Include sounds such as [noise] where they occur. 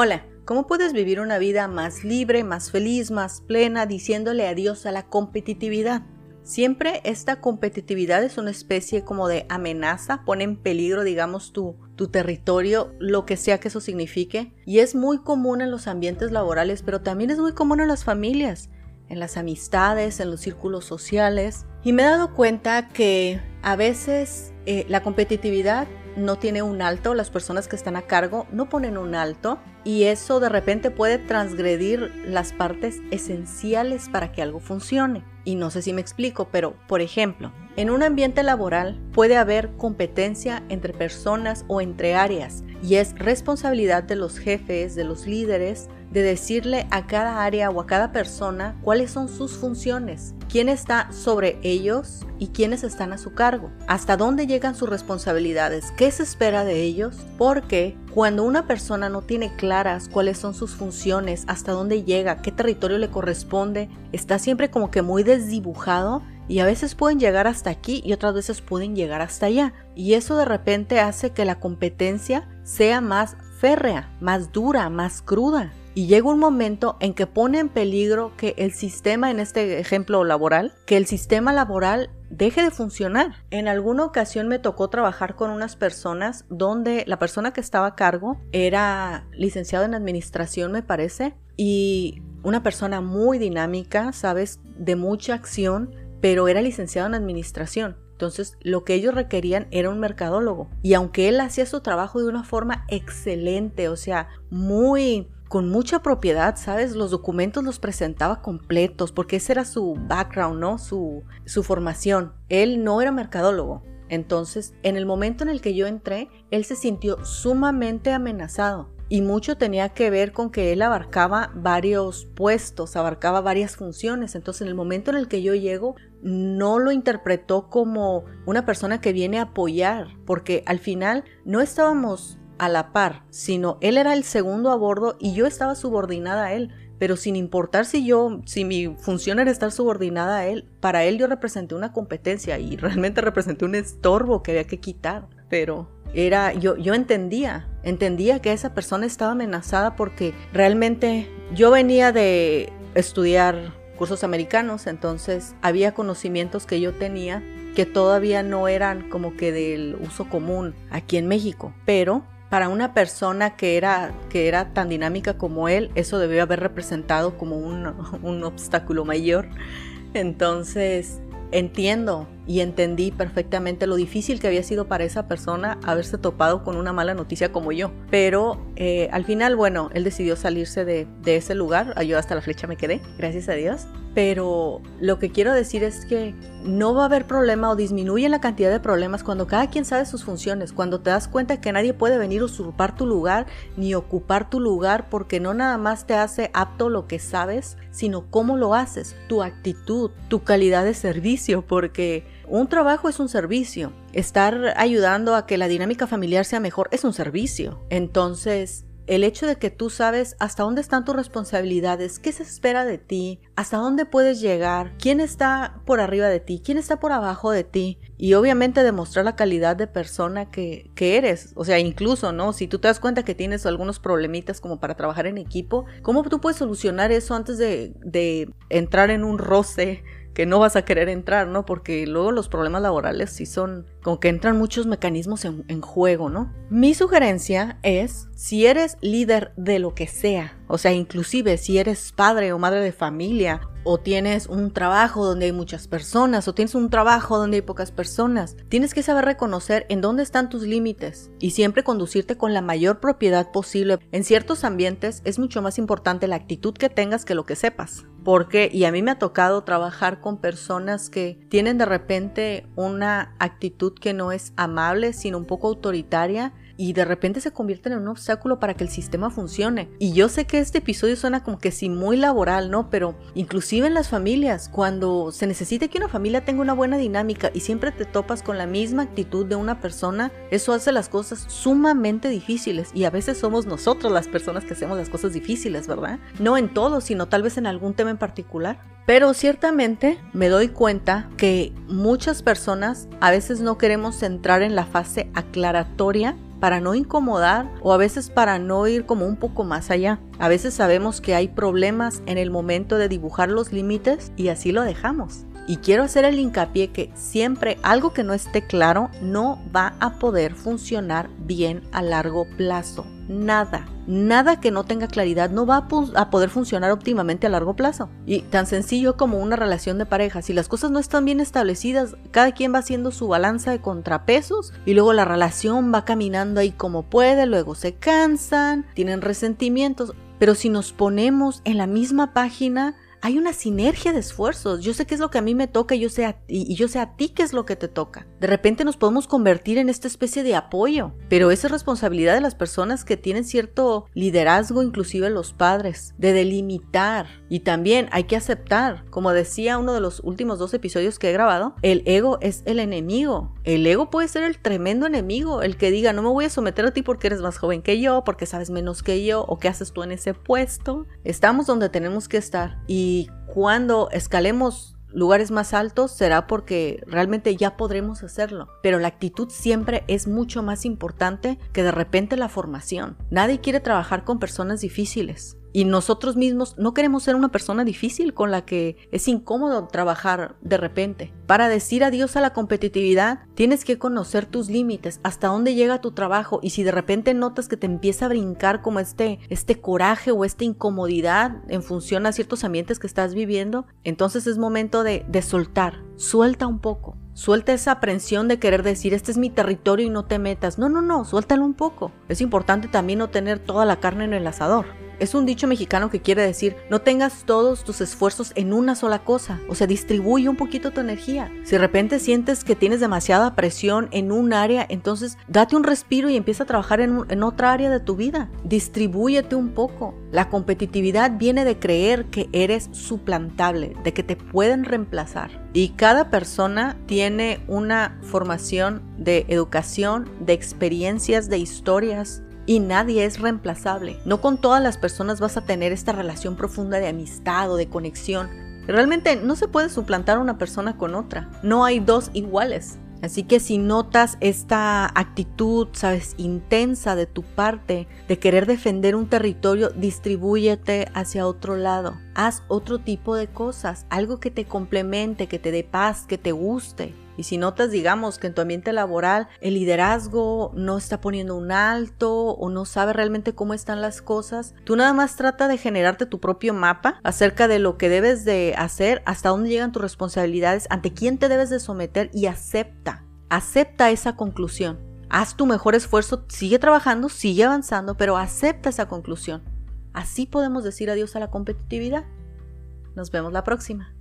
Hola, ¿cómo puedes vivir una vida más libre, más feliz, más plena, diciéndole adiós a la competitividad? Siempre esta competitividad es una especie como de amenaza, pone en peligro, digamos, tu, tu territorio, lo que sea que eso signifique. Y es muy común en los ambientes laborales, pero también es muy común en las familias, en las amistades, en los círculos sociales. Y me he dado cuenta que a veces eh, la competitividad no tiene un alto, las personas que están a cargo no ponen un alto y eso de repente puede transgredir las partes esenciales para que algo funcione. Y no sé si me explico, pero por ejemplo, en un ambiente laboral puede haber competencia entre personas o entre áreas y es responsabilidad de los jefes, de los líderes, de decirle a cada área o a cada persona cuáles son sus funciones, quién está sobre ellos y quiénes están a su cargo, hasta dónde llegan sus responsabilidades, qué se espera de ellos, porque cuando una persona no tiene claras cuáles son sus funciones, hasta dónde llega, qué territorio le corresponde, está siempre como que muy desdibujado y a veces pueden llegar hasta aquí y otras veces pueden llegar hasta allá. Y eso de repente hace que la competencia sea más férrea, más dura, más cruda. Y llega un momento en que pone en peligro que el sistema, en este ejemplo laboral, que el sistema laboral deje de funcionar. En alguna ocasión me tocó trabajar con unas personas donde la persona que estaba a cargo era licenciado en administración, me parece, y una persona muy dinámica, sabes, de mucha acción, pero era licenciado en administración. Entonces, lo que ellos requerían era un mercadólogo. Y aunque él hacía su trabajo de una forma excelente, o sea, muy con mucha propiedad, ¿sabes? Los documentos los presentaba completos porque ese era su background, ¿no? Su, su formación. Él no era mercadólogo. Entonces, en el momento en el que yo entré, él se sintió sumamente amenazado. Y mucho tenía que ver con que él abarcaba varios puestos, abarcaba varias funciones. Entonces, en el momento en el que yo llego, no lo interpretó como una persona que viene a apoyar, porque al final no estábamos a la par, sino él era el segundo a bordo y yo estaba subordinada a él. Pero sin importar si yo, si mi función era estar subordinada a él, para él yo representé una competencia y [laughs] realmente representé un estorbo que había que quitar. Pero era, yo, yo entendía, entendía que esa persona estaba amenazada porque realmente yo venía de estudiar cursos americanos, entonces había conocimientos que yo tenía que todavía no eran como que del uso común aquí en México, pero para una persona que era, que era tan dinámica como él, eso debió haber representado como un, [laughs] un obstáculo mayor. Entonces, entiendo y entendí perfectamente lo difícil que había sido para esa persona haberse topado con una mala noticia como yo. Pero eh, al final, bueno, él decidió salirse de, de ese lugar. Yo hasta la flecha me quedé, gracias a Dios. Pero lo que quiero decir es que no va a haber problema o disminuye la cantidad de problemas cuando cada quien sabe sus funciones, cuando te das cuenta que nadie puede venir a usurpar tu lugar ni ocupar tu lugar porque no nada más te hace apto lo que sabes, sino cómo lo haces, tu actitud, tu calidad de servicio, porque un trabajo es un servicio. Estar ayudando a que la dinámica familiar sea mejor es un servicio. Entonces, el hecho de que tú sabes hasta dónde están tus responsabilidades, qué se espera de ti, hasta dónde puedes llegar, quién está por arriba de ti, quién está por abajo de ti, y obviamente demostrar la calidad de persona que, eres. O sea, incluso, ¿no? Si tú te das cuenta que tienes algunos problemitas como para trabajar en equipo, ¿cómo tú puedes solucionar eso antes de, de entrar en un roce? Que no vas a querer entrar, ¿no? Porque luego los problemas laborales sí son como que entran muchos mecanismos en, en, juego, ¿no? Mi sugerencia es, si eres líder de lo que sea, o sea, inclusive si eres padre o madre de familia, o tienes un trabajo donde hay muchas personas, o tienes un trabajo donde hay pocas personas, tienes que saber reconocer en dónde están tus límites y siempre conducirte con la mayor propiedad posible. En ciertos ambientes es mucho más importante la actitud que tengas que lo que sepas. Porque, y a mí me ha tocado trabajar con personas que tienen de repente una actitud que no es amable, sino un poco autoritaria y de repente se convierten en un obstáculo para que el sistema funcione. Y yo sé que este episodio suena como que sí muy laboral, ¿no? Pero inclusive en las familias, cuando se necesita que una familia tenga una buena dinámica y siempre te topas con la misma actitud de una persona, eso hace las cosas sumamente difíciles y a veces somos nosotros las personas que hacemos las cosas difíciles, ¿verdad? No en todo, sino tal vez en algún tema en particular. Pero ciertamente me doy cuenta que muchas personas a veces no queremos entrar en la fase aclaratoria para no incomodar o a veces para no ir como un poco más allá. A veces sabemos que hay problemas en el momento de dibujar los límites y así lo dejamos. Y quiero hacer el hincapié que siempre algo que no esté claro no va a poder funcionar bien a largo plazo. Nada, nada que no tenga claridad no va a, poder funcionar óptimamente a largo plazo. Y tan sencillo como una relación de pareja, si las cosas no están bien establecidas, cada quien va haciendo su balanza de contrapesos y luego la relación va caminando ahí como puede, luego se cansan, tienen resentimientos. Pero si nos ponemos en la misma página, hay una sinergia de esfuerzos. Yo sé qué es lo que a mí me toca y yo sé a, y yo sé a ti qué es lo que te toca. De repente nos podemos convertir en esta especie de apoyo, pero esa es responsabilidad de las personas que tienen cierto liderazgo, inclusive los padres, de delimitar. Y también hay que aceptar, como decía uno de los últimos dos episodios que he grabado, el ego es el enemigo. El ego puede ser el tremendo enemigo, el que diga, no me voy a someter a ti porque eres más joven que yo, porque sabes menos que yo, o qué haces tú en ese puesto. Estamos donde tenemos que estar. Y y cuando escalemos lugares más altos será porque realmente ya podremos hacerlo. Pero la actitud siempre es mucho más importante que de repente la formación. Nadie quiere trabajar con personas difíciles. Y nosotros mismos no queremos ser una persona difícil con la que es incómodo trabajar de repente. Para decir adiós a la competitividad, tienes que conocer tus límites, hasta dónde llega tu trabajo y si de repente notas que te empieza a brincar como este, este coraje o esta incomodidad en función a ciertos ambientes que estás viviendo, entonces es momento de, de soltar. Suelta un poco. Suelta esa aprensión de querer decir, este es mi territorio y no te metas. No, no, no, suéltalo un poco. Es importante también no tener toda la carne en el asador. Es un dicho mexicano que quiere decir, no tengas todos tus esfuerzos en una sola cosa, o sea, distribuye un poquito tu energía. Si de repente sientes que tienes demasiada presión en un área, entonces date un respiro y empieza a trabajar en, en otra área de tu vida. Distribúyete un poco. La competitividad viene de creer que eres suplantable, de que te pueden reemplazar. Y cada persona tiene una formación de educación, de experiencias, de historias, y nadie es reemplazable. No con todas las personas vas a tener esta relación profunda de amistad o de conexión. Realmente no se puede suplantar una persona con otra. No hay dos iguales. Así que si notas esta actitud, sabes, intensa de tu parte de querer defender un territorio, distribúyete hacia otro lado. Haz otro tipo de cosas, algo que te complemente, que te dé paz, que te guste. Y si notas, digamos, que en tu ambiente laboral el liderazgo no está poniendo un alto o no sabe realmente cómo están las cosas, tú nada más trata de generarte tu propio mapa acerca de lo que debes de hacer, hasta dónde llegan tus responsabilidades, ante quién te debes de someter y acepta, acepta esa conclusión. Haz tu mejor esfuerzo, sigue trabajando, sigue avanzando, pero acepta esa conclusión. Así podemos decir adiós a la competitividad. Nos vemos la próxima.